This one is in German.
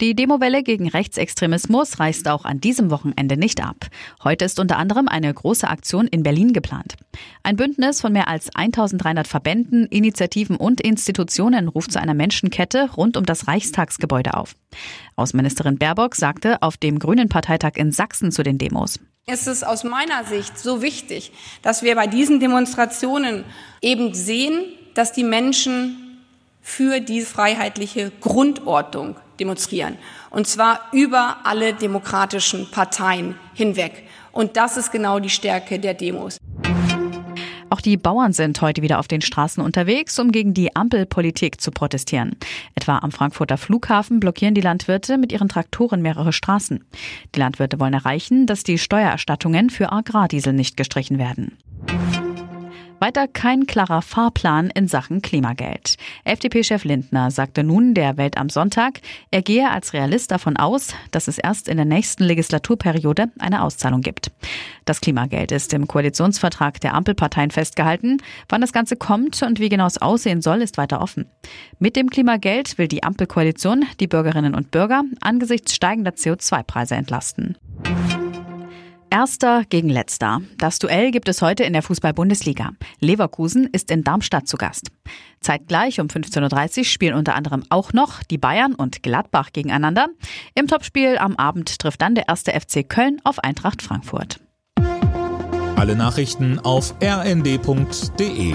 Die Demowelle gegen Rechtsextremismus reißt auch an diesem Wochenende nicht ab. Heute ist unter anderem eine große Aktion in Berlin geplant. Ein Bündnis von mehr als 1300 Verbänden, Initiativen und Institutionen ruft zu einer Menschenkette rund um das Reichstagsgebäude auf. Außenministerin Baerbock sagte auf dem Grünen Parteitag in Sachsen zu den Demos. Es ist aus meiner Sicht so wichtig, dass wir bei diesen Demonstrationen eben sehen, dass die Menschen für die freiheitliche Grundordnung demonstrieren. Und zwar über alle demokratischen Parteien hinweg. Und das ist genau die Stärke der Demos. Auch die Bauern sind heute wieder auf den Straßen unterwegs, um gegen die Ampelpolitik zu protestieren. Etwa am Frankfurter Flughafen blockieren die Landwirte mit ihren Traktoren mehrere Straßen. Die Landwirte wollen erreichen, dass die Steuererstattungen für Agrardiesel nicht gestrichen werden. Weiter kein klarer Fahrplan in Sachen Klimageld. FDP-Chef Lindner sagte nun der Welt am Sonntag, er gehe als Realist davon aus, dass es erst in der nächsten Legislaturperiode eine Auszahlung gibt. Das Klimageld ist im Koalitionsvertrag der Ampelparteien festgehalten. Wann das Ganze kommt und wie genau es aussehen soll, ist weiter offen. Mit dem Klimageld will die Ampelkoalition die Bürgerinnen und Bürger angesichts steigender CO2-Preise entlasten. Erster gegen Letzter. Das Duell gibt es heute in der Fußball-Bundesliga. Leverkusen ist in Darmstadt zu Gast. Zeitgleich um 15.30 Uhr spielen unter anderem auch noch die Bayern und Gladbach gegeneinander. Im Topspiel am Abend trifft dann der erste FC Köln auf Eintracht Frankfurt. Alle Nachrichten auf rnd.de